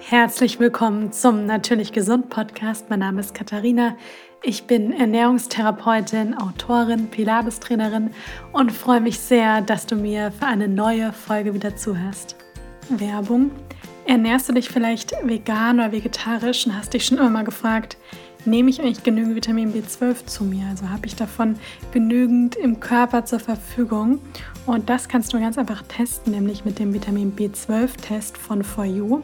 Herzlich willkommen zum Natürlich Gesund Podcast. Mein Name ist Katharina. Ich bin Ernährungstherapeutin, Autorin, Pilates-Trainerin und freue mich sehr, dass du mir für eine neue Folge wieder zuhörst. Werbung. Ernährst du dich vielleicht vegan oder vegetarisch und hast dich schon immer mal gefragt, nehme ich eigentlich genügend Vitamin B12 zu mir? Also habe ich davon genügend im Körper zur Verfügung? Und das kannst du ganz einfach testen, nämlich mit dem Vitamin B12-Test von For You.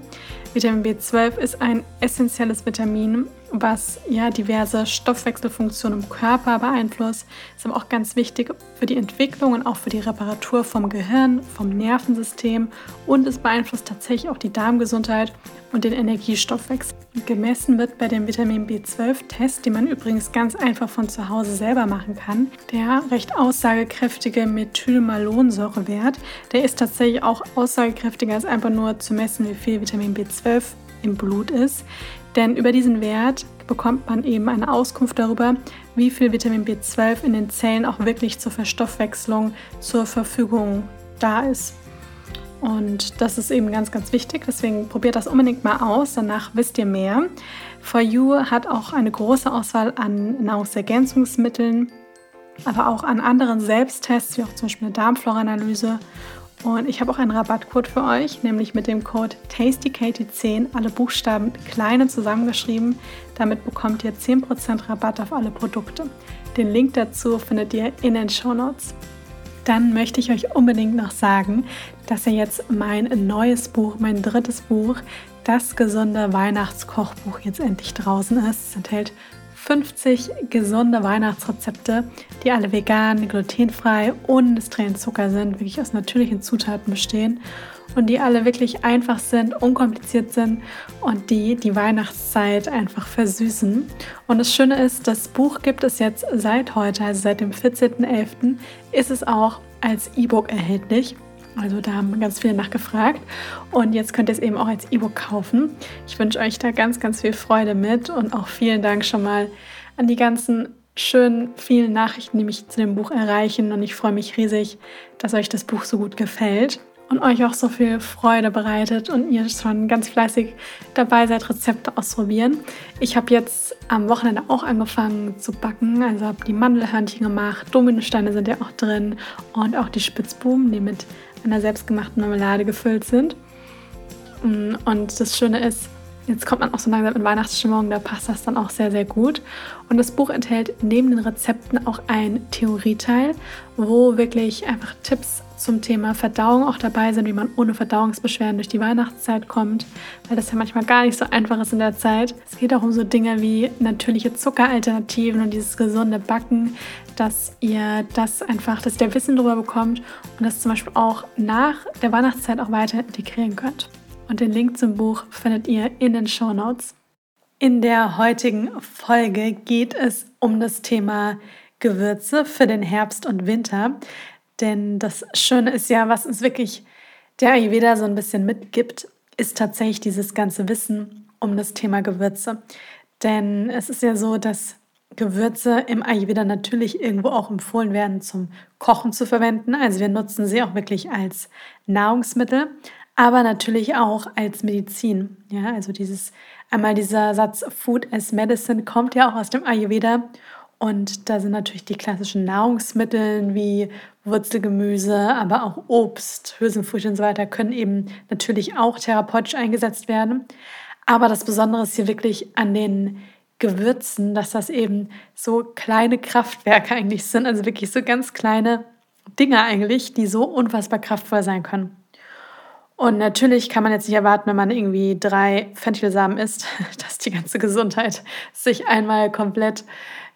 Vitamin B12 ist ein essentielles Vitamin, was ja diverse Stoffwechselfunktionen im Körper beeinflusst. Ist aber auch ganz wichtig für die Entwicklung und auch für die Reparatur vom Gehirn, vom Nervensystem und es beeinflusst tatsächlich auch die Darmgesundheit und den Energiestoffwechsel. Gemessen wird bei dem Vitamin B12-Test, den man übrigens ganz einfach von zu Hause selber machen kann, der recht aussagekräftige Methylmalonsäurewert. Der ist tatsächlich auch aussagekräftiger als einfach nur zu messen, wie viel Vitamin B12 im Blut ist. Denn über diesen Wert bekommt man eben eine Auskunft darüber, wie viel Vitamin B12 in den Zellen auch wirklich zur Verstoffwechslung zur Verfügung da ist. Und das ist eben ganz, ganz wichtig. Deswegen probiert das unbedingt mal aus. Danach wisst ihr mehr. For You hat auch eine große Auswahl an Nahrungsergänzungsmitteln, aber auch an anderen Selbsttests, wie auch zum Beispiel eine Darmflora-Analyse und ich habe auch einen Rabattcode für euch, nämlich mit dem Code TastyKatie10, alle Buchstaben kleine zusammengeschrieben. Damit bekommt ihr 10% Rabatt auf alle Produkte. Den Link dazu findet ihr in den Show Notes. Dann möchte ich euch unbedingt noch sagen, dass ja jetzt mein neues Buch, mein drittes Buch, das gesunde Weihnachtskochbuch jetzt endlich draußen ist. Es enthält 50 gesunde Weihnachtsrezepte, die alle vegan, glutenfrei, ohne industriellen Zucker sind, wirklich aus natürlichen Zutaten bestehen und die alle wirklich einfach sind, unkompliziert sind und die die Weihnachtszeit einfach versüßen. Und das Schöne ist, das Buch gibt es jetzt seit heute, also seit dem 14.11., ist es auch als E-Book erhältlich. Also da haben ganz viele nachgefragt und jetzt könnt ihr es eben auch als E-Book kaufen. Ich wünsche euch da ganz, ganz viel Freude mit und auch vielen Dank schon mal an die ganzen schönen, vielen Nachrichten, die mich zu dem Buch erreichen und ich freue mich riesig, dass euch das Buch so gut gefällt und euch auch so viel Freude bereitet und ihr schon ganz fleißig dabei seid, Rezepte ausprobieren. Ich habe jetzt am Wochenende auch angefangen zu backen, also habe die Mandelhörnchen gemacht, Dominosteine sind ja auch drin und auch die Spitzbuben, die mit einer selbstgemachten Marmelade gefüllt sind. Mm, und das Schöne ist, jetzt kommt man auch so langsam in Weihnachtsstimmung, da passt das dann auch sehr, sehr gut. Und das Buch enthält neben den Rezepten auch ein Theorieteil, wo wirklich einfach Tipps zum Thema Verdauung auch dabei sind, wie man ohne Verdauungsbeschwerden durch die Weihnachtszeit kommt, weil das ja manchmal gar nicht so einfach ist in der Zeit. Es geht auch um so Dinge wie natürliche Zuckeralternativen und dieses gesunde Backen, dass ihr das einfach, dass ihr Wissen darüber bekommt und das zum Beispiel auch nach der Weihnachtszeit auch weiter integrieren könnt. Und den Link zum Buch findet ihr in den Show Notes. In der heutigen Folge geht es um das Thema Gewürze für den Herbst und Winter. Denn das Schöne ist ja, was uns wirklich der Ayurveda so ein bisschen mitgibt, ist tatsächlich dieses ganze Wissen um das Thema Gewürze. Denn es ist ja so, dass Gewürze im Ayurveda natürlich irgendwo auch empfohlen werden, zum Kochen zu verwenden. Also wir nutzen sie auch wirklich als Nahrungsmittel, aber natürlich auch als Medizin. Ja, also dieses einmal dieser Satz Food as Medicine kommt ja auch aus dem Ayurveda und da sind natürlich die klassischen Nahrungsmittel wie Wurzelgemüse, aber auch Obst, Hülsenfrüchte und so weiter können eben natürlich auch therapeutisch eingesetzt werden. Aber das Besondere ist hier wirklich an den Gewürzen, dass das eben so kleine Kraftwerke eigentlich sind, also wirklich so ganz kleine Dinge eigentlich, die so unfassbar kraftvoll sein können. Und natürlich kann man jetzt nicht erwarten, wenn man irgendwie drei Fenchelsamen isst, dass die ganze Gesundheit sich einmal komplett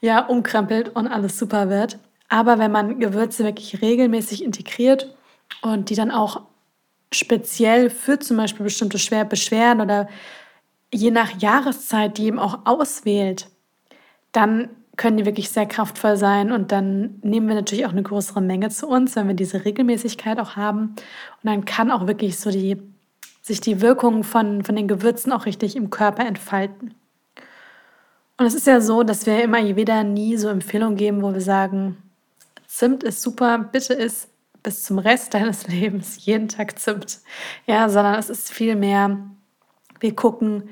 ja, umkrempelt und alles super wird. Aber wenn man Gewürze wirklich regelmäßig integriert und die dann auch speziell für zum Beispiel bestimmte Schwer Beschwerden oder je nach Jahreszeit die eben auch auswählt, dann können die wirklich sehr kraftvoll sein und dann nehmen wir natürlich auch eine größere Menge zu uns, wenn wir diese Regelmäßigkeit auch haben. Und dann kann auch wirklich so die, sich die Wirkung von, von den Gewürzen auch richtig im Körper entfalten. Und es ist ja so, dass wir immer Ayurveda nie so Empfehlungen geben, wo wir sagen, Zimt ist super, bitte isst bis zum Rest deines Lebens jeden Tag Zimt. Ja, sondern es ist vielmehr Wir gucken,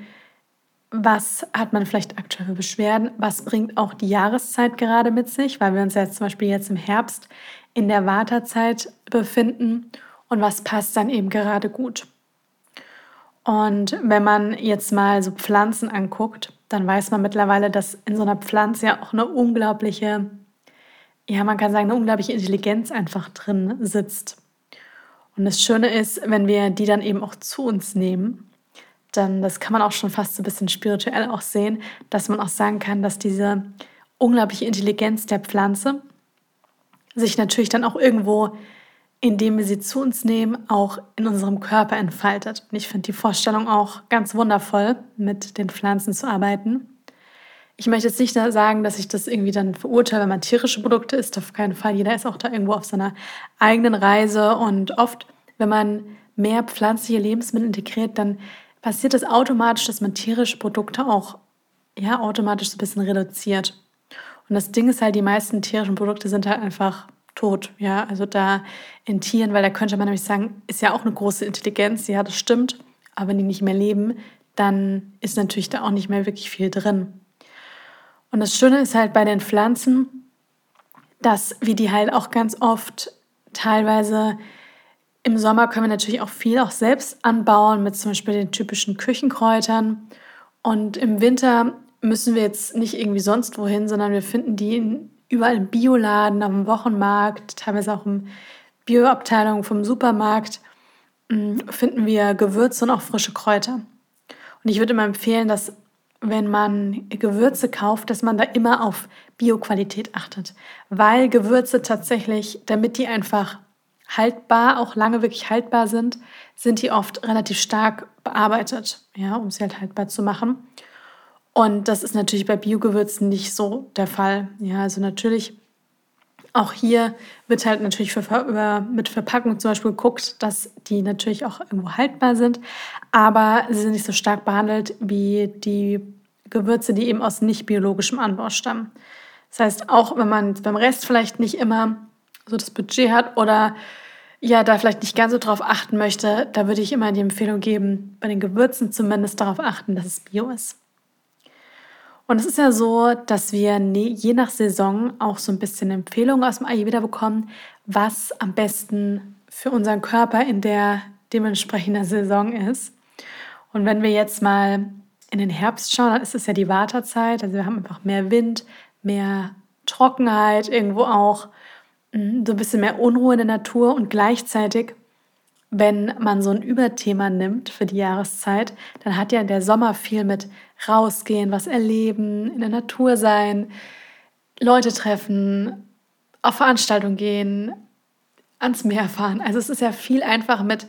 was hat man vielleicht aktuell für Beschwerden, was bringt auch die Jahreszeit gerade mit sich, weil wir uns jetzt zum Beispiel jetzt im Herbst in der Wartezeit befinden und was passt dann eben gerade gut. Und wenn man jetzt mal so Pflanzen anguckt, dann weiß man mittlerweile, dass in so einer Pflanze ja auch eine unglaubliche, ja, man kann sagen, eine unglaubliche Intelligenz einfach drin sitzt. Und das Schöne ist, wenn wir die dann eben auch zu uns nehmen, dann, das kann man auch schon fast so ein bisschen spirituell auch sehen, dass man auch sagen kann, dass diese unglaubliche Intelligenz der Pflanze sich natürlich dann auch irgendwo indem wir sie zu uns nehmen, auch in unserem Körper entfaltet. Und ich finde die Vorstellung auch ganz wundervoll, mit den Pflanzen zu arbeiten. Ich möchte jetzt nicht sagen, dass ich das irgendwie dann verurteile, wenn man tierische Produkte isst. Auf keinen Fall. Jeder ist auch da irgendwo auf seiner eigenen Reise. Und oft, wenn man mehr pflanzliche Lebensmittel integriert, dann passiert es das automatisch, dass man tierische Produkte auch ja, automatisch so ein bisschen reduziert. Und das Ding ist halt, die meisten tierischen Produkte sind halt einfach tot. Ja, also da in Tieren, weil da könnte man nämlich sagen, ist ja auch eine große Intelligenz. Ja, das stimmt. Aber wenn die nicht mehr leben, dann ist natürlich da auch nicht mehr wirklich viel drin. Und das Schöne ist halt bei den Pflanzen, dass wir die halt auch ganz oft teilweise im Sommer können wir natürlich auch viel auch selbst anbauen mit zum Beispiel den typischen Küchenkräutern. Und im Winter müssen wir jetzt nicht irgendwie sonst wohin, sondern wir finden die in überall im Bioladen, am Wochenmarkt, teilweise auch in Bioabteilung vom Supermarkt mm, finden wir Gewürze und auch frische Kräuter. Und ich würde immer empfehlen, dass wenn man Gewürze kauft, dass man da immer auf Bioqualität achtet, weil Gewürze tatsächlich, damit die einfach haltbar, auch lange wirklich haltbar sind, sind die oft relativ stark bearbeitet, ja, um sie halt haltbar zu machen. Und das ist natürlich bei Biogewürzen nicht so der Fall. Ja, also natürlich auch hier wird halt natürlich für, mit Verpackung zum Beispiel geguckt, dass die natürlich auch irgendwo haltbar sind, aber sie sind nicht so stark behandelt wie die Gewürze, die eben aus nicht biologischem Anbau stammen. Das heißt, auch wenn man beim Rest vielleicht nicht immer so das Budget hat oder ja, da vielleicht nicht ganz so drauf achten möchte, da würde ich immer die Empfehlung geben, bei den Gewürzen zumindest darauf achten, dass es bio ist. Und es ist ja so, dass wir ne, je nach Saison auch so ein bisschen Empfehlungen aus dem Ayurveda bekommen, was am besten für unseren Körper in der dementsprechenden Saison ist. Und wenn wir jetzt mal in den Herbst schauen, dann ist es ja die Wartezeit. Also wir haben einfach mehr Wind, mehr Trockenheit, irgendwo auch hm, so ein bisschen mehr Unruhe in der Natur und gleichzeitig wenn man so ein Überthema nimmt für die Jahreszeit, dann hat ja der Sommer viel mit rausgehen, was erleben, in der Natur sein, Leute treffen, auf Veranstaltungen gehen, ans Meer fahren. Also es ist ja viel einfacher mit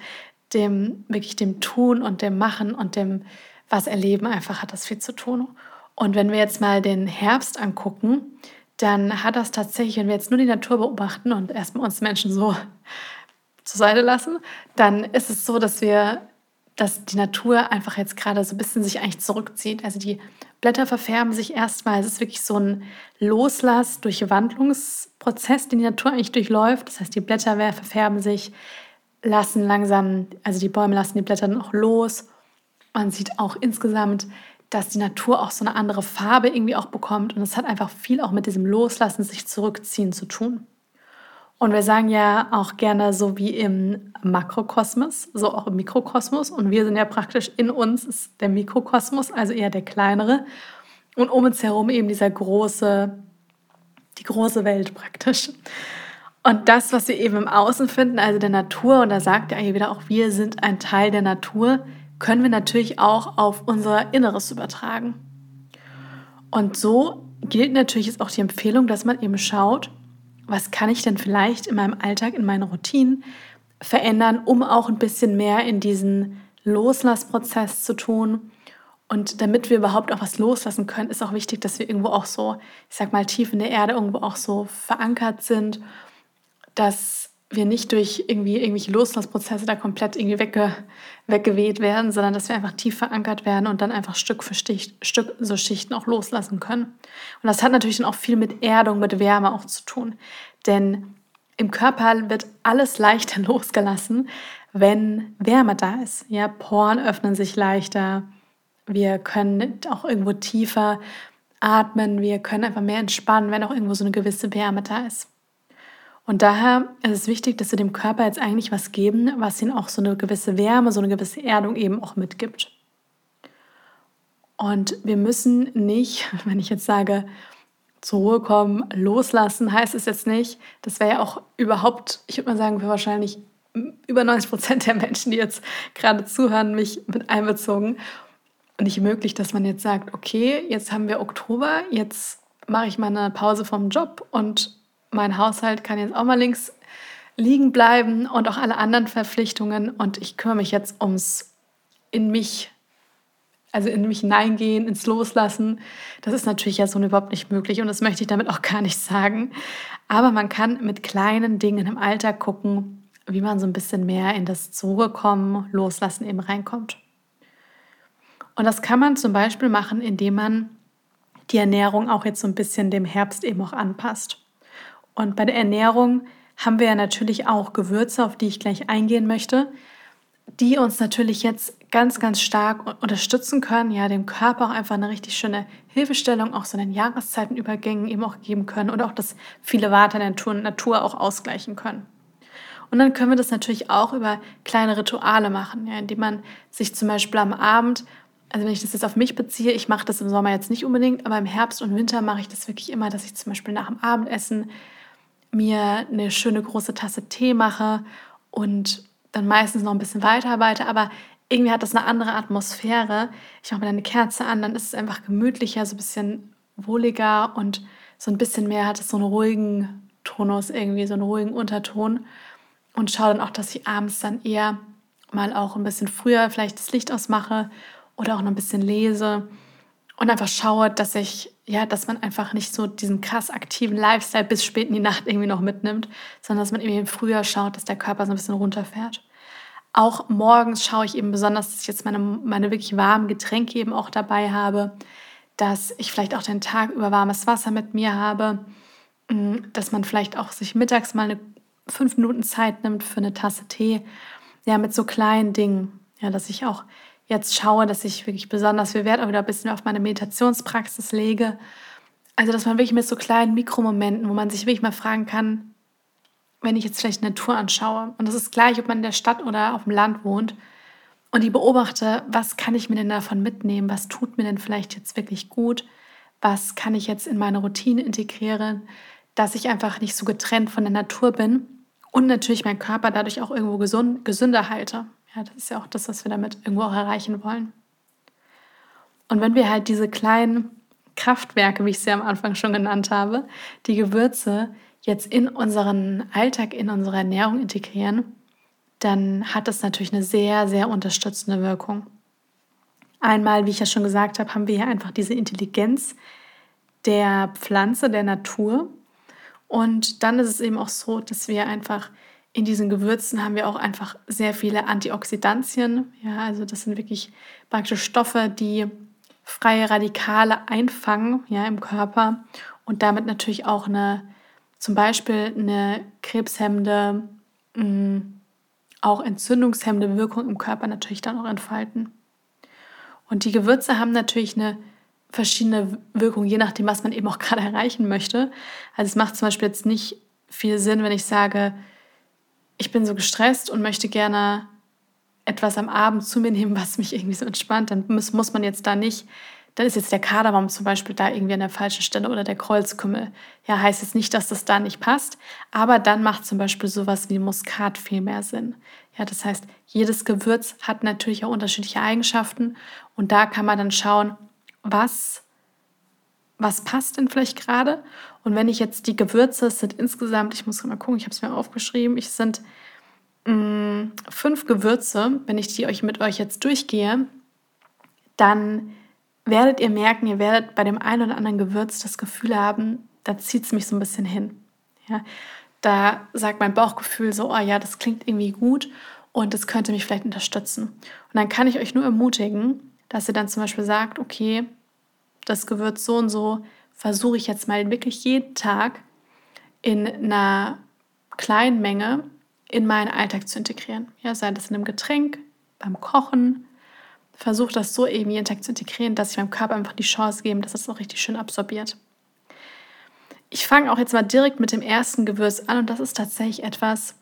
dem wirklich dem Tun und dem Machen und dem was erleben einfach hat das viel zu tun. Und wenn wir jetzt mal den Herbst angucken, dann hat das tatsächlich, wenn wir jetzt nur die Natur beobachten und erstmal uns Menschen so zur Seite lassen, dann ist es so, dass wir, dass die Natur einfach jetzt gerade so ein bisschen sich eigentlich zurückzieht. Also die Blätter verfärben sich erstmal. Es ist wirklich so ein Loslass, Durchwandlungsprozess, den die Natur eigentlich durchläuft. Das heißt, die Blätter verfärben sich, lassen langsam, also die Bäume lassen die Blätter auch los. Man sieht auch insgesamt, dass die Natur auch so eine andere Farbe irgendwie auch bekommt. Und es hat einfach viel auch mit diesem Loslassen, sich zurückziehen zu tun. Und wir sagen ja auch gerne so wie im Makrokosmos, so auch im Mikrokosmos. Und wir sind ja praktisch in uns ist der Mikrokosmos, also eher der kleinere. Und um uns herum eben dieser große, die große Welt praktisch. Und das, was wir eben im Außen finden, also der Natur, und da sagt ja wieder auch, wir sind ein Teil der Natur, können wir natürlich auch auf unser Inneres übertragen. Und so gilt natürlich jetzt auch die Empfehlung, dass man eben schaut, was kann ich denn vielleicht in meinem Alltag, in meinen Routinen verändern, um auch ein bisschen mehr in diesen Loslassprozess zu tun. Und damit wir überhaupt auch was loslassen können, ist auch wichtig, dass wir irgendwo auch so, ich sag mal, tief in der Erde irgendwo auch so verankert sind, dass wir nicht durch irgendwie irgendwelche Loslassprozesse da komplett irgendwie wegge, weggeweht werden, sondern dass wir einfach tief verankert werden und dann einfach Stück für Stich, Stück so Schichten auch loslassen können. Und das hat natürlich dann auch viel mit Erdung, mit Wärme auch zu tun. Denn im Körper wird alles leichter losgelassen, wenn Wärme da ist. Ja, Poren öffnen sich leichter. Wir können auch irgendwo tiefer atmen. Wir können einfach mehr entspannen, wenn auch irgendwo so eine gewisse Wärme da ist. Und daher ist es wichtig, dass wir dem Körper jetzt eigentlich was geben, was ihn auch so eine gewisse Wärme, so eine gewisse Erdung eben auch mitgibt. Und wir müssen nicht, wenn ich jetzt sage, zur Ruhe kommen, loslassen, heißt es jetzt nicht. Das wäre ja auch überhaupt, ich würde mal sagen, für wahrscheinlich über 90 Prozent der Menschen, die jetzt gerade zuhören, mich mit einbezogen. Nicht möglich, dass man jetzt sagt, okay, jetzt haben wir Oktober, jetzt mache ich mal eine Pause vom Job und mein Haushalt kann jetzt auch mal links liegen bleiben und auch alle anderen Verpflichtungen und ich kümmere mich jetzt ums in mich also in mich hineingehen, ins Loslassen, das ist natürlich ja so überhaupt nicht möglich und das möchte ich damit auch gar nicht sagen. Aber man kann mit kleinen Dingen im Alltag gucken, wie man so ein bisschen mehr in das Zurückkommen, Loslassen eben reinkommt. Und das kann man zum Beispiel machen, indem man die Ernährung auch jetzt so ein bisschen dem Herbst eben auch anpasst. Und bei der Ernährung haben wir ja natürlich auch Gewürze, auf die ich gleich eingehen möchte die uns natürlich jetzt ganz, ganz stark unterstützen können, ja, dem Körper auch einfach eine richtig schöne Hilfestellung, auch so in den Jahreszeitenübergängen eben auch geben können und auch das viele Water der Natur, Natur auch ausgleichen können. Und dann können wir das natürlich auch über kleine Rituale machen, ja, indem man sich zum Beispiel am Abend, also wenn ich das jetzt auf mich beziehe, ich mache das im Sommer jetzt nicht unbedingt, aber im Herbst und Winter mache ich das wirklich immer, dass ich zum Beispiel nach dem Abendessen mir eine schöne große Tasse Tee mache und dann meistens noch ein bisschen weiterarbeite, aber irgendwie hat das eine andere Atmosphäre. Ich mache mir dann eine Kerze an, dann ist es einfach gemütlicher, so ein bisschen wohliger und so ein bisschen mehr hat es so einen ruhigen Tonus, irgendwie so einen ruhigen Unterton. Und schaue dann auch, dass ich abends dann eher mal auch ein bisschen früher vielleicht das Licht ausmache oder auch noch ein bisschen lese und einfach schaue, dass ich, ja, dass man einfach nicht so diesen krass aktiven Lifestyle bis spät in die Nacht irgendwie noch mitnimmt, sondern dass man eben früher schaut, dass der Körper so ein bisschen runterfährt. Auch morgens schaue ich eben besonders, dass ich jetzt meine, meine wirklich warmen Getränke eben auch dabei habe, dass ich vielleicht auch den Tag über warmes Wasser mit mir habe, mm, dass man vielleicht auch sich mittags mal eine fünf Minuten Zeit nimmt für eine Tasse Tee, ja, mit so kleinen Dingen, ja, dass ich auch jetzt schaue, dass ich wirklich besonders viel Wert auch wieder ein bisschen auf meine Meditationspraxis lege. Also, dass man wirklich mit so kleinen Mikromomenten, wo man sich wirklich mal fragen kann, wenn ich jetzt vielleicht Natur anschaue, und das ist gleich, ob man in der Stadt oder auf dem Land wohnt, und die beobachte, was kann ich mir denn davon mitnehmen, was tut mir denn vielleicht jetzt wirklich gut, was kann ich jetzt in meine Routine integrieren, dass ich einfach nicht so getrennt von der Natur bin und natürlich meinen Körper dadurch auch irgendwo gesund, gesünder halte. Ja, das ist ja auch das, was wir damit irgendwo auch erreichen wollen. Und wenn wir halt diese kleinen Kraftwerke, wie ich sie am Anfang schon genannt habe, die Gewürze jetzt in unseren Alltag, in unsere Ernährung integrieren, dann hat das natürlich eine sehr, sehr unterstützende Wirkung. Einmal, wie ich ja schon gesagt habe, haben wir hier einfach diese Intelligenz der Pflanze, der Natur. Und dann ist es eben auch so, dass wir einfach in diesen Gewürzen haben wir auch einfach sehr viele Antioxidantien. Ja, also das sind wirklich praktisch Stoffe, die freie Radikale einfangen ja, im Körper und damit natürlich auch eine, zum Beispiel eine krebshemmende, mm, auch entzündungshemmende Wirkung im Körper natürlich dann auch entfalten. Und die Gewürze haben natürlich eine verschiedene Wirkung, je nachdem, was man eben auch gerade erreichen möchte. Also es macht zum Beispiel jetzt nicht viel Sinn, wenn ich sage, ich bin so gestresst und möchte gerne etwas am Abend zu mir nehmen, was mich irgendwie so entspannt, dann muss, muss man jetzt da nicht, dann ist jetzt der Kardamom zum Beispiel da irgendwie an der falschen Stelle oder der Kreuzkümmel. Ja, heißt jetzt nicht, dass das da nicht passt, aber dann macht zum Beispiel sowas wie Muskat viel mehr Sinn. Ja, das heißt, jedes Gewürz hat natürlich auch unterschiedliche Eigenschaften und da kann man dann schauen, was was passt denn vielleicht gerade? Und wenn ich jetzt die Gewürze, es sind insgesamt, ich muss mal gucken, ich habe es mir aufgeschrieben, ich sind mh, mm, fünf Gewürze, wenn ich die euch mit euch jetzt durchgehe, dann werdet ihr merken, ihr werdet bei dem einen oder anderen Gewürz das Gefühl haben, da zieht es mich so ein bisschen hin. Ja? Da sagt mein Bauchgefühl so, oh ja, das klingt irgendwie gut und das könnte mich vielleicht unterstützen. Und dann kann ich euch nur ermutigen, dass ihr dann zum Beispiel sagt, okay, das Gewürz so und so versuche ich jetzt mal wirklich jeden Tag in einer kleinen Menge in meinen Alltag zu integrieren. Ja, sei das in einem Getränk, beim Kochen. Versuche das so eben jeden Tag zu integrieren, dass ich meinem Körper einfach die Chance gebe, dass es auch richtig schön absorbiert. Ich fange auch jetzt mal direkt mit dem ersten Gewürz an und das ist tatsächlich etwas,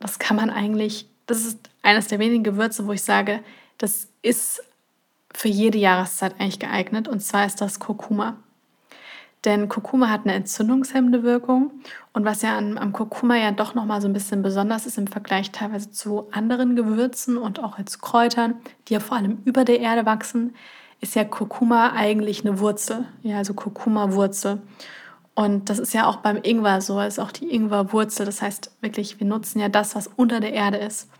das kann man eigentlich, das ist eines der wenigen Gewürze, wo ich sage, das ist für jede Jahreszeit eigentlich geeignet und zwar ist das Kurkuma. Denn Kurkuma hat eine entzündungshemmende Wirkung und was ja am, am Kurkuma ja doch nochmal so ein bisschen besonders ist im Vergleich teilweise zu anderen Gewürzen und auch als Kräutern, die ja vor allem über der Erde wachsen, ist ja Kurkuma eigentlich eine Wurzel, ja, also Kurkuma-Wurzel. Und das ist ja auch beim Ingwer so, ist auch die Ingwerwurzel. Das heißt wirklich, wir nutzen ja das, was unter der Erde ist.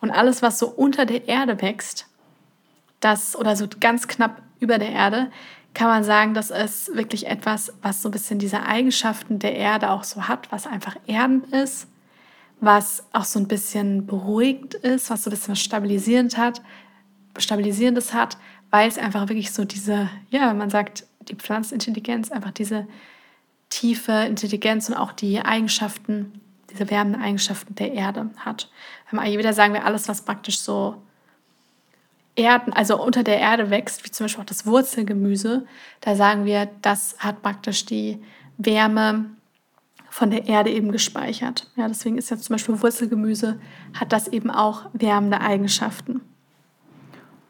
Und alles, was so unter der Erde wächst, das oder so ganz knapp über der Erde, kann man sagen, das ist wirklich etwas, was so ein bisschen diese Eigenschaften der Erde auch so hat, was einfach erdend ist, was auch so ein bisschen beruhigend ist, was so ein bisschen was stabilisierend hat, stabilisierendes hat, weil es einfach wirklich so diese, ja, man sagt, die Pflanzenintelligenz, einfach diese tiefe Intelligenz und auch die Eigenschaften, diese wärmenden Eigenschaften der Erde hat. Beim Ayurveda sagen wir alles, was praktisch so Erden, also unter der Erde wächst, wie zum Beispiel auch das Wurzelgemüse, da sagen wir, das hat praktisch die Wärme von der Erde eben gespeichert. Ja, deswegen ist ja zum Beispiel Wurzelgemüse, hat das eben auch wärmende Eigenschaften.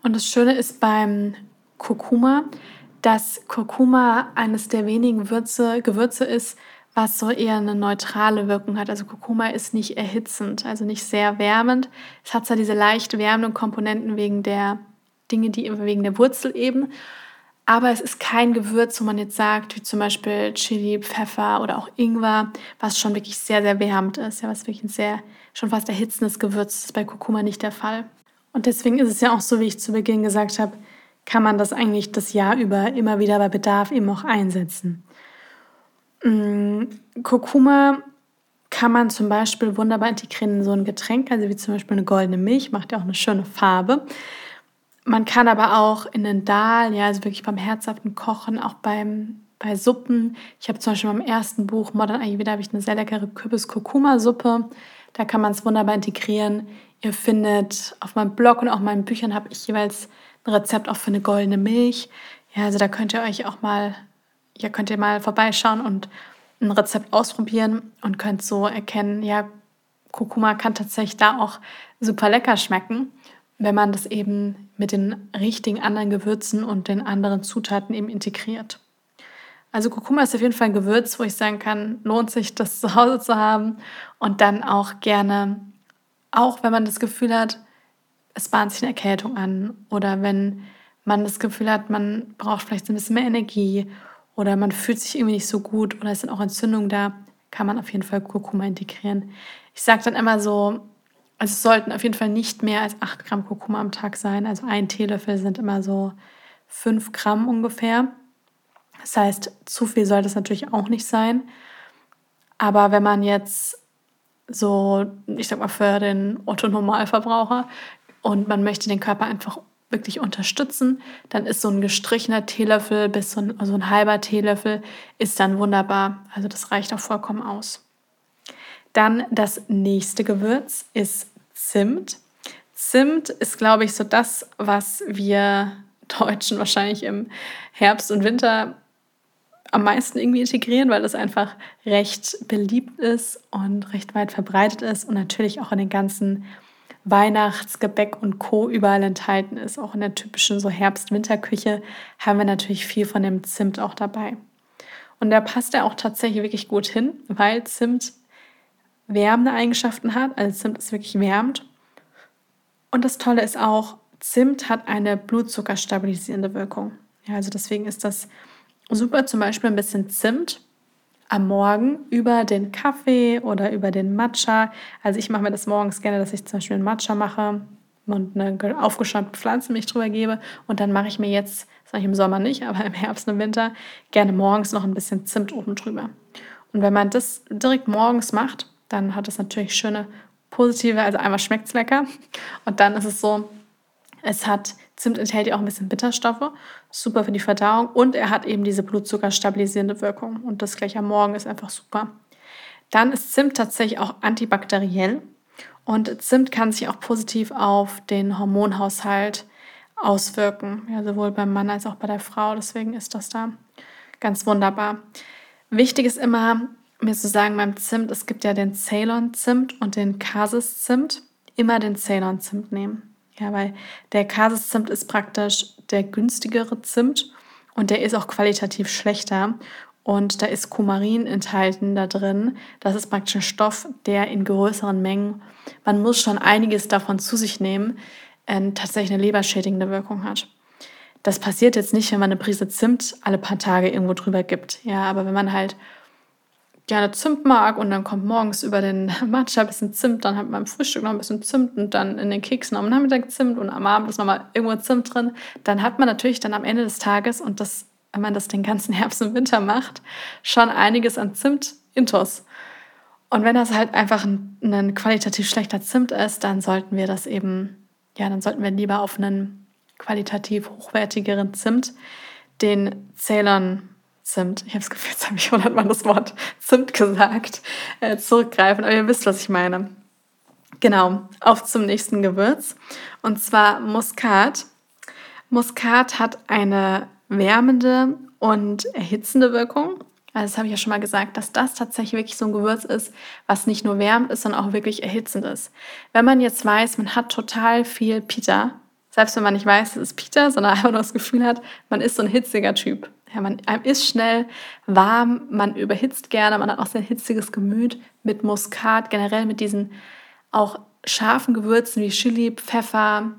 Und das Schöne ist beim Kurkuma, dass Kurkuma eines der wenigen Würze, Gewürze ist, was so eher eine neutrale Wirkung hat. Also Kurkuma ist nicht erhitzend, also nicht sehr wärmend. Es hat zwar diese leicht wärmenden Komponenten wegen der Dinge, die wegen der Wurzel eben, aber es ist kein Gewürz, wo man jetzt sagt, wie zum Beispiel Chili, Pfeffer oder auch Ingwer, was schon wirklich sehr, sehr wärmend ist, ja, was wirklich ein sehr, schon fast erhitzendes Gewürz ist, bei Kurkuma nicht der Fall. Und deswegen ist es ja auch so, wie ich zu Beginn gesagt habe, kann man das eigentlich das Jahr über immer wieder bei Bedarf eben auch einsetzen. Mm, Kurkuma kann man zum Beispiel wunderbar integrieren in so ein Getränk, also wie zum Beispiel eine goldene Milch, macht ja auch eine schöne Farbe. Man kann aber auch in den Dahl, ja, also wirklich beim herzhaften Kochen, auch beim, bei Suppen. Ich habe zum Beispiel beim ersten Buch Modern Ayurveda habe ich eine sehr leckere Kürbis-Kurkuma-Suppe. Da kann man es wunderbar integrieren. Ihr findet auf meinem Blog und auch meinen Büchern habe ich jeweils ein Rezept auch für eine goldene Milch. Ja, also da könnt ihr euch auch mal ja, könnt ihr mal vorbeischauen und ein Rezept ausprobieren und könnt so erkennen, ja, Kurkuma kann tatsächlich da auch super lecker schmecken, wenn man das eben mit den richtigen anderen Gewürzen und den anderen Zutaten eben integriert. Also Kurkuma ist auf jeden Fall ein Gewürz, wo ich sagen kann, lohnt sich das zu Hause zu haben und dann auch gerne, auch wenn man das Gefühl hat, es bahnt sich eine Erkältung an oder wenn man das Gefühl hat, man braucht vielleicht ein bisschen mehr Energie oder man fühlt sich irgendwie nicht so gut oder es sind auch Entzündungen da, kann man auf jeden Fall Kurkuma integrieren. Ich sage dann immer so, also es sollten auf jeden Fall nicht mehr als 8 Gramm Kurkuma am Tag sein. Also ein Teelöffel sind immer so 5 Gramm ungefähr. Das heißt, zu viel sollte es natürlich auch nicht sein. Aber wenn man jetzt so, ich sag mal, für den Otto-Normalverbraucher und man möchte den Körper einfach wirklich unterstützen, dann ist so ein gestrichener Teelöffel bis so ein, also ein halber Teelöffel ist dann wunderbar. Also das reicht auch vollkommen aus. Dann das nächste Gewürz ist Zimt. Zimt ist, glaube ich, so das, was wir Deutschen wahrscheinlich im Herbst und Winter am meisten irgendwie integrieren, weil das einfach recht beliebt ist und recht weit verbreitet ist und natürlich auch in den ganzen Weihnachtsgebäck und Co. überall enthalten ist. Auch in der typischen so Herbst-Winterküche haben wir natürlich viel von dem Zimt auch dabei. Und da passt er auch tatsächlich wirklich gut hin, weil Zimt wärmende Eigenschaften hat. Also Zimt ist wirklich wärmend. Und das Tolle ist auch, Zimt hat eine blutzuckerstabilisierende Wirkung. Ja, also deswegen ist das super, zum Beispiel ein bisschen Zimt am Morgen über den Kaffee oder über den Matcha. Also ich mache mir das morgens gerne, dass ich zum Beispiel einen Matcha mache und eine aufgeschäumte Pflanzenmilch drüber gebe. Und dann mache ich mir jetzt, das mache ich im Sommer nicht, aber im Herbst und Winter, gerne morgens noch ein bisschen Zimt oben drüber. Und wenn man das direkt morgens macht, dann hat es natürlich schöne positive, also einmal schmeckt es lecker und dann ist es so, es hat Zimt enthält ja auch ein bisschen Bitterstoffe, super für die Verdauung und er hat eben diese blutzuckerstabilisierende Wirkung und das gleich am Morgen ist einfach super. Dann ist Zimt tatsächlich auch antibakteriell Und Zimt kann sich auch positiv auf den Hormonhaushalt auswirken, ja, sowohl beim Mann als auch bei der Frau. Deswegen ist das da ganz wunderbar. Wichtig ist immer, mir zu sagen beim Zimt, es gibt ja den Ceylon-Zimt und den Casis-Zimt. Immer den Ceylon-Zimt nehmen. Ja, weil der Casis-Zimt ist praktisch der günstigere Zimt und der ist auch qualitativ schlechter. Und da ist Kumarin enthalten da drin. Das ist praktisch ein Stoff, der in größeren Mengen, man muss schon einiges davon zu sich nehmen, äh, tatsächlich eine leberschädigende Wirkung hat. Das passiert jetzt nicht, wenn man eine Prise Zimt alle paar Tage irgendwo drüber gibt. Ja, aber wenn man halt gerne Zimt mag und dann kommt morgens über den Matcha ein bisschen Zimt, dann hat man beim Frühstück noch ein bisschen Zimt und dann in den Keksen am Nachmittag Zimt und am Abend ist nochmal irgendwo Zimt drin, dann hat man natürlich dann am Ende des Tages und das, wenn man das den ganzen Herbst und Winter macht, schon einiges an Zimt intos. Und wenn das halt einfach ein, ein qualitativ schlechter Zimt ist, dann sollten wir das eben, ja, dann sollten wir lieber auf einen qualitativ hochwertigeren Zimt, den Ceylon Zimt, ich habe das Gefühl, jetzt habe ich hundertmal das Wort Zimt gesagt, äh, zurückgreifen. Aber ihr wisst, was ich meine. Genau, auf zum nächsten Gewürz. Und zwar Muskat. Muskat hat eine wärmende und erhitzende Wirkung. Also das habe ich ja schon mal gesagt, dass das tatsächlich wirklich so ein Gewürz ist, was nicht nur wärmend ist, sondern auch wirklich erhitzend ist. Wenn man jetzt weiß, man hat total viel Pita, selbst wenn man nicht weiß, es ist Pita, sondern einfach nur das Gefühl hat, man ist so ein hitziger Typ, ja, man einem ist schnell warm, man überhitzt gerne, man hat auch sehr hitziges Gemüt mit Muskat, generell mit diesen auch scharfen Gewürzen wie Chili, Pfeffer,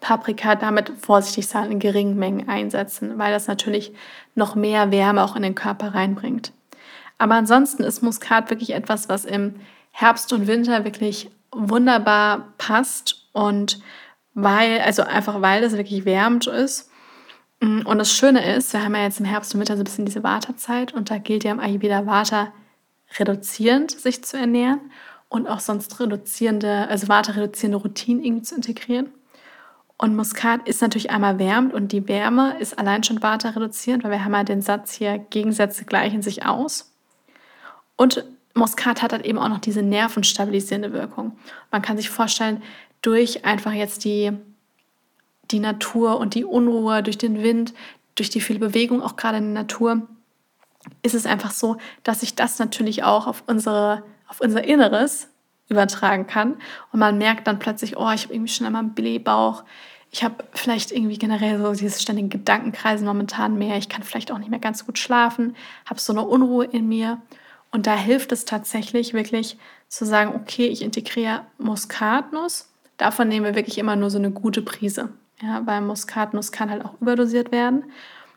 Paprika, damit vorsichtig sein, in geringen Mengen einsetzen, weil das natürlich noch mehr Wärme auch in den Körper reinbringt. Aber ansonsten ist Muskat wirklich etwas, was im Herbst und Winter wirklich wunderbar passt und weil, also einfach weil das wirklich wärmend ist und das Schöne ist, wir haben ja jetzt im Herbst und Winter so ein bisschen diese Vata-Zeit und da gilt ja im Ayurveda Vata reduzierend sich zu ernähren und auch sonst reduzierende, also Vata reduzierende Routinen irgendwie zu integrieren. Und Muskat ist natürlich einmal wärmend und die Wärme ist allein schon Vata reduzierend, weil wir haben ja den Satz hier, Gegensätze gleichen sich aus. Und Muskat hat halt eben auch noch diese nervenstabilisierende Wirkung. Man kann sich vorstellen, durch einfach jetzt die die Natur und die Unruhe durch den Wind, durch die viele Bewegung auch gerade in der Natur, ist es einfach so, dass sich das natürlich auch auf, unsere, auf unser Inneres übertragen kann. Und man merkt dann plötzlich, oh, ich habe irgendwie schon einmal einen Blähbauch. Ich habe vielleicht irgendwie generell so dieses ständige Gedankenkreisen momentan mehr. Ich kann vielleicht auch nicht mehr ganz gut schlafen, habe so eine Unruhe in mir. Und da hilft es tatsächlich wirklich zu sagen, okay, ich integriere Muskatnuss. Davon nehmen wir wirklich immer nur so eine gute Prise. Ja, weil Muskatnuss kann halt auch überdosiert werden.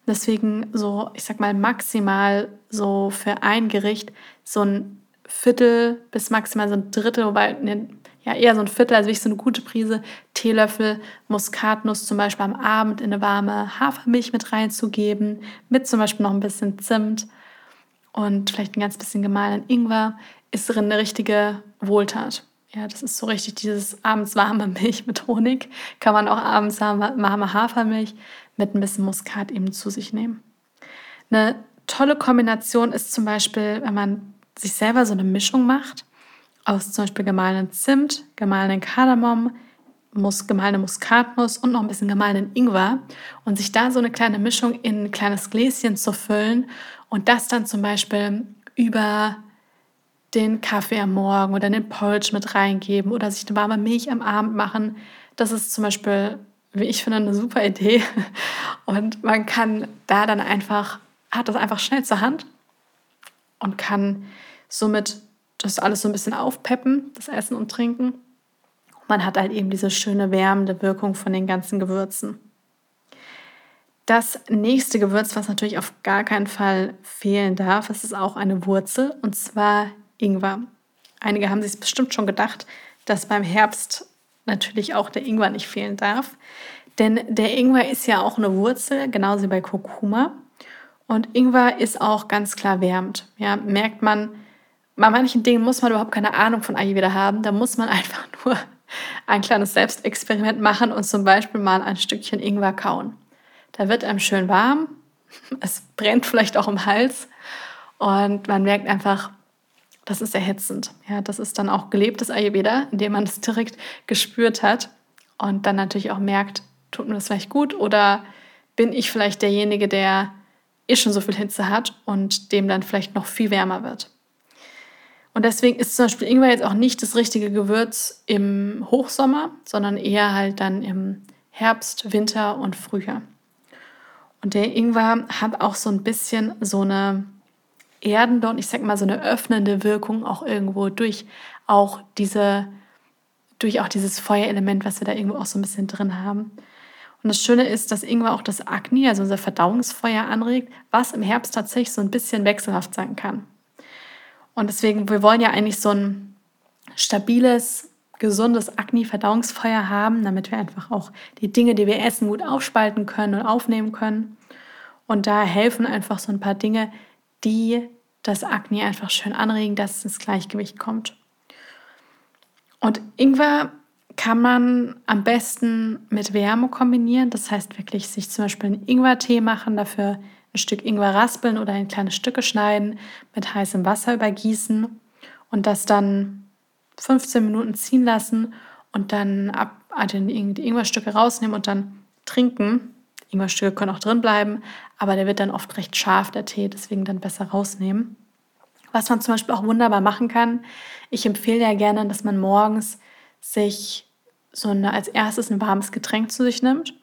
Deswegen so, ich sag mal, maximal so für ein Gericht so ein Viertel bis maximal so ein Drittel, wobei ne, ja eher so ein Viertel, also wirklich so eine gute Prise Teelöffel Muskatnuss zum Beispiel am Abend in eine warme Hafermilch mit reinzugeben, mit zum Beispiel noch ein bisschen Zimt und vielleicht ein ganz bisschen gemahlenen Ingwer, ist drin eine richtige Wohltat. Ja, das ist so richtig dieses abends warme Milch mit Honig. Kann man auch abends warme Hafermilch mit ein bisschen Muskat eben zu sich nehmen. Eine tolle Kombination ist zum Beispiel, wenn man sich selber so eine Mischung macht aus zum Beispiel gemahlenen Zimt, gemahlenen Kardamom, Mus gemahlene Muskatnuss und noch ein bisschen gemahlenen Ingwer und sich da so eine kleine Mischung in ein kleines Gläschen zu füllen und das dann zum Beispiel über den Kaffee am Morgen oder den Porridge mit reingeben oder sich eine warme Milch am Abend machen. Das ist zum Beispiel, wie ich finde, eine super Idee. Und man kann da dann einfach, hat das einfach schnell zur Hand und kann somit das alles so ein bisschen aufpeppen, das Essen und Trinken. Man hat halt eben diese schöne wärmende Wirkung von den ganzen Gewürzen. Das nächste Gewürz, was natürlich auf gar keinen Fall fehlen darf, ist auch eine Wurzel und zwar Ingwer. Einige haben sich bestimmt schon gedacht, dass beim Herbst natürlich auch der Ingwer nicht fehlen darf. Denn der Ingwer ist ja auch eine Wurzel, genauso wie bei Kurkuma. Und Ingwer ist auch ganz klar wärmend. Ja, merkt man, bei manchen Dingen muss man überhaupt keine Ahnung von Ayurveda haben. Da muss man einfach nur ein kleines Selbstexperiment machen und zum Beispiel mal ein Stückchen Ingwer kauen. Da wird einem schön warm. Es brennt vielleicht auch im Hals. Und man merkt einfach, das ist erhitzend. Ja, das ist dann auch gelebtes Ayurveda, indem man es direkt gespürt hat und dann natürlich auch merkt, tut mir das vielleicht gut oder bin ich vielleicht derjenige, der eh schon so viel Hitze hat und dem dann vielleicht noch viel wärmer wird. Und deswegen ist zum Beispiel Ingwer jetzt auch nicht das richtige Gewürz im Hochsommer, sondern eher halt dann im Herbst, Winter und Frühjahr. Und der Ingwer hat auch so ein bisschen so eine erdende und ich sag mal so eine öffnende Wirkung auch irgendwo durch auch diese, durch auch dieses Feuerelement, was wir da irgendwo auch so ein bisschen drin haben. Und das Schöne ist, dass Ingwer auch das Agni, also unser Verdauungsfeuer anregt, was im Herbst tatsächlich so ein bisschen wechselhaft sein kann. Und deswegen, wir wollen ja eigentlich so ein stabiles, gesundes Agni-Verdauungsfeuer haben, damit wir einfach auch die Dinge, die wir essen, gut aufspalten können und aufnehmen können. Und da helfen einfach so ein paar Dinge, die das Agni einfach schön anregen, dass es ins Gleichgewicht kommt. Und Ingwer kann man am besten mit Wärme kombinieren. Das heißt wirklich sich zum Beispiel einen Ingwertee machen, dafür ein Stück Ingwer raspeln oder in kleine Stücke schneiden, mit heißem Wasser übergießen und das dann 15 Minuten ziehen lassen und dann ab also die Ingwerstücke rausnehmen und dann trinken. Ingwerstücke können auch drin bleiben, aber der wird dann oft recht scharf, der Tee, deswegen dann besser rausnehmen. Was man zum Beispiel auch wunderbar machen kann, ich empfehle ja gerne, dass man morgens sich so eine, als erstes ein warmes Getränk zu sich nimmt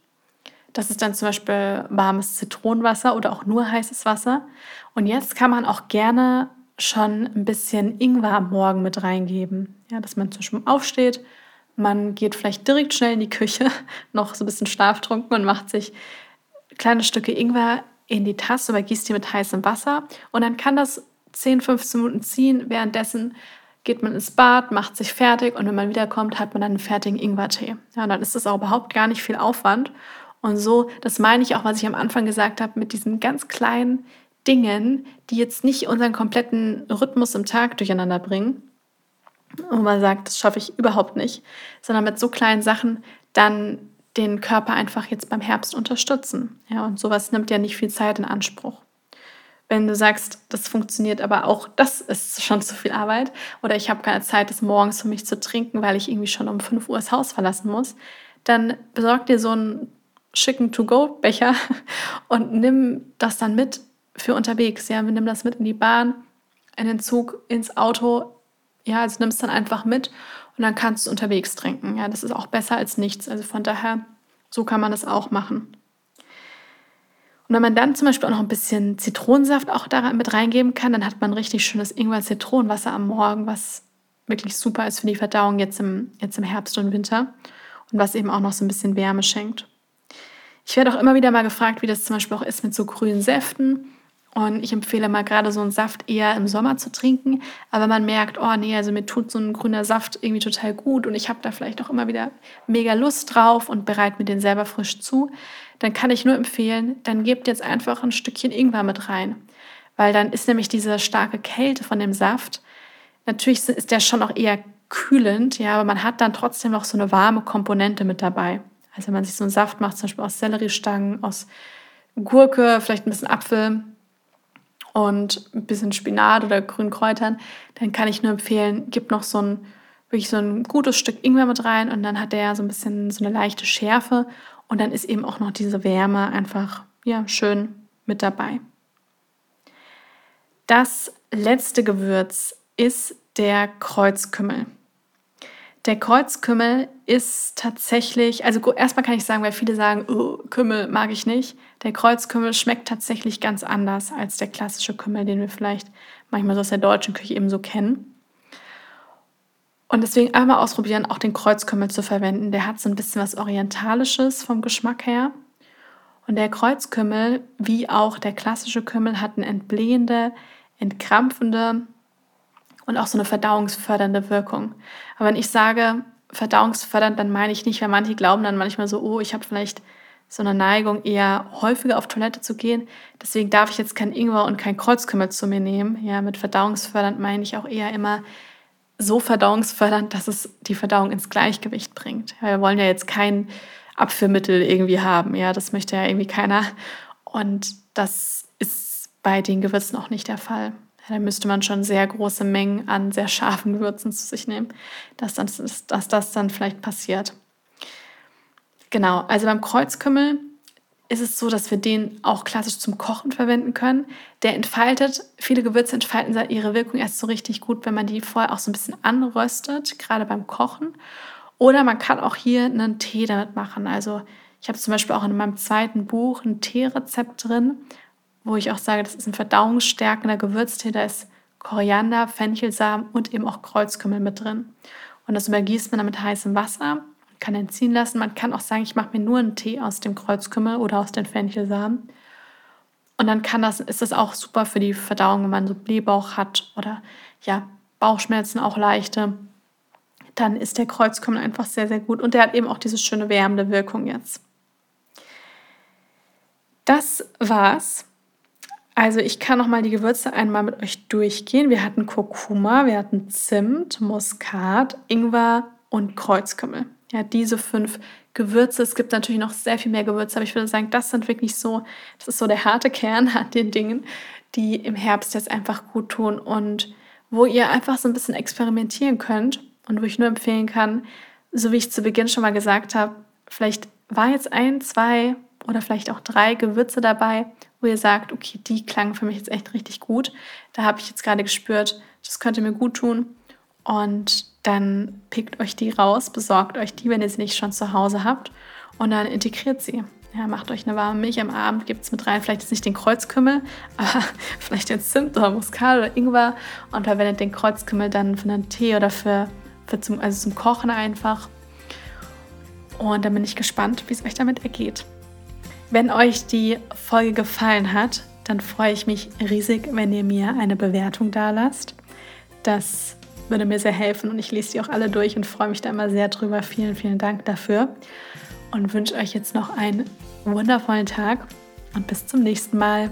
das ist dann zum Beispiel warmes Zitronenwasser oder auch nur heißes Wasser. Und jetzt kann man auch gerne schon ein bisschen Ingwer am Morgen mit reingeben. Ja, dass man zum Beispiel aufsteht, man geht vielleicht direkt schnell in die Küche, noch so ein bisschen schlaftrunken und macht sich kleine Stücke Ingwer in die Tasse, übergießt die mit heißem Wasser. Und dann kann das 10, 15 Minuten ziehen. Währenddessen geht man ins Bad, macht sich fertig und wenn man wiederkommt, hat man dann einen fertigen Ingwertee. Ja, dann ist das auch überhaupt gar nicht viel Aufwand. Und so, das meine ich auch, was ich am Anfang gesagt habe, mit diesen ganz kleinen Dingen, die jetzt nicht unseren kompletten Rhythmus im Tag durcheinander bringen. Und man sagt, das schaffe ich überhaupt nicht, sondern mit so kleinen Sachen dann den Körper einfach jetzt beim Herbst unterstützen. Ja, und sowas nimmt ja nicht viel Zeit in Anspruch. Wenn du sagst, das funktioniert, aber auch das ist schon zu viel Arbeit oder ich habe keine Zeit, das morgens für mich zu trinken, weil ich irgendwie schon um 5 Uhr das Haus verlassen muss, dann besorg dir so ein schicken To-Go-Becher und nimm das dann mit für unterwegs. Ja, wir nehmen das mit in die Bahn, in den Zug, ins Auto. Ja, also nimm es dann einfach mit und dann kannst du unterwegs trinken. Ja, das ist auch besser als nichts. Also von daher, so kann man das auch machen. Und wenn man dann zum Beispiel auch noch ein bisschen Zitronensaft auch da mit reingeben kann, dann hat man richtig schönes Ingwer-Zitronenwasser am Morgen, was wirklich super ist für die Verdauung jetzt im, jetzt im Herbst und Winter und was eben auch noch so ein bisschen Wärme schenkt. Ich werde auch immer wieder mal gefragt, wie das zum Beispiel auch ist mit so grünen Säften. Und ich empfehle mal gerade so einen Saft eher im Sommer zu trinken. Aber man merkt, oh nee, also mir tut so ein grüner Saft irgendwie total gut und ich habe da vielleicht auch immer wieder mega Lust drauf und bereite mir den selber frisch zu, dann kann ich nur empfehlen, dann gebt jetzt einfach ein Stückchen Ingwer mit rein. Weil dann ist nämlich diese starke Kälte von dem Saft, natürlich ist der schon auch eher kühlend, ja, aber man hat dann trotzdem noch so eine warme Komponente mit dabei. Also wenn man sich so einen Saft macht, zum Beispiel aus Selleriestangen, aus Gurke, vielleicht ein bisschen Apfel und ein bisschen Spinat oder grünen Kräutern, dann kann ich nur empfehlen, gib noch so ein wirklich so ein gutes Stück Ingwer mit rein und dann hat der so ein bisschen so eine leichte Schärfe und dann ist eben auch noch diese Wärme einfach ja schön mit dabei. Das letzte Gewürz ist der Kreuzkümmel. Der Kreuzkümmel ist tatsächlich, also erstmal kann ich sagen, weil viele sagen, oh, Kümmel mag ich nicht. Der Kreuzkümmel schmeckt tatsächlich ganz anders als der klassische Kümmel, den wir vielleicht manchmal so aus der deutschen Küche eben so kennen. Und deswegen einmal ausprobieren, auch den Kreuzkümmel zu verwenden. Der hat so ein bisschen was Orientalisches vom Geschmack her. Und der Kreuzkümmel, wie auch der klassische Kümmel, hat eine entblähende, entkrampfende und auch so eine verdauungsfördernde Wirkung. Aber wenn ich sage verdauungsfördernd, dann meine ich nicht, weil manche glauben dann manchmal so, oh, ich habe vielleicht so eine Neigung, eher häufiger auf Toilette zu gehen. Deswegen darf ich jetzt kein Ingwer und kein Kreuzkümmel zu mir nehmen. Ja, mit verdauungsfördernd meine ich auch eher immer so verdauungsfördernd, dass es die Verdauung ins Gleichgewicht bringt. Wir wollen ja jetzt kein Abführmittel irgendwie haben. Ja, das möchte ja irgendwie keiner. Und das ist bei den Gewürzen auch nicht der Fall. Da müsste man schon sehr große Mengen an sehr scharfen Gewürzen zu sich nehmen, dass, dann, dass das dann vielleicht passiert. Genau, also beim Kreuzkümmel ist es so, dass wir den auch klassisch zum Kochen verwenden können. Der entfaltet, viele Gewürze entfalten ihre Wirkung erst so richtig gut, wenn man die vorher auch so ein bisschen anröstet, gerade beim Kochen. Oder man kann auch hier einen Tee damit machen. Also ich habe zum Beispiel auch in meinem zweiten Buch ein Teerezept drin, wo ich auch sage, das ist ein verdauungsstärkender Gewürztee. Da ist Koriander, Fenchelsamen und eben auch Kreuzkümmel mit drin. Und das übergießt man dann mit heißem Wasser, kann entziehen lassen. Man kann auch sagen, ich mache mir nur einen Tee aus dem Kreuzkümmel oder aus den Fenchelsamen. Und dann kann das, ist das auch super für die Verdauung, wenn man so Blähbauch hat oder ja, Bauchschmerzen auch leichte. Dann ist der Kreuzkümmel einfach sehr, sehr gut. Und der hat eben auch diese schöne wärmende Wirkung jetzt. Das war's also ich kann noch mal die Gewürze einmal mit euch durchgehen. Wir hatten Kurkuma, wir hatten Zimt, Muskat, Ingwer und Kreuzkümmel. Ja, diese fünf Gewürze. Es gibt natürlich noch sehr viel mehr Gewürze, aber ich würde sagen, das sind wirklich so, das ist so der harte Kern an den Dingen, die im Herbst jetzt einfach gut tun und wo ihr einfach so ein bisschen experimentieren könnt und wo ich nur empfehlen kann, so wie ich zu Beginn schon mal gesagt habe, vielleicht war jetzt ein, zwei oder vielleicht auch drei Gewürze dabei, wo ihr sagt, okay, die klangen für mich jetzt echt richtig gut. Da habe ich jetzt gerade gespürt, das könnte mir gut tun. Und dann pickt euch die raus, besorgt euch die, wenn ihr sie nicht schon zu Hause habt. Und dann integriert sie. Ja, macht euch eine warme Milch am Abend, gibt es mit rein. Vielleicht ist nicht den Kreuzkümmel, aber vielleicht den Zimt oder Muskat oder Ingwer. Und verwendet den Kreuzkümmel dann für einen Tee oder für, für zum, also zum Kochen einfach. Und dann bin ich gespannt, wie es euch damit ergeht. Wenn euch die Folge gefallen hat, dann freue ich mich riesig, wenn ihr mir eine Bewertung da lasst. Das würde mir sehr helfen und ich lese die auch alle durch und freue mich da immer sehr drüber. Vielen, vielen Dank dafür und wünsche euch jetzt noch einen wundervollen Tag und bis zum nächsten Mal.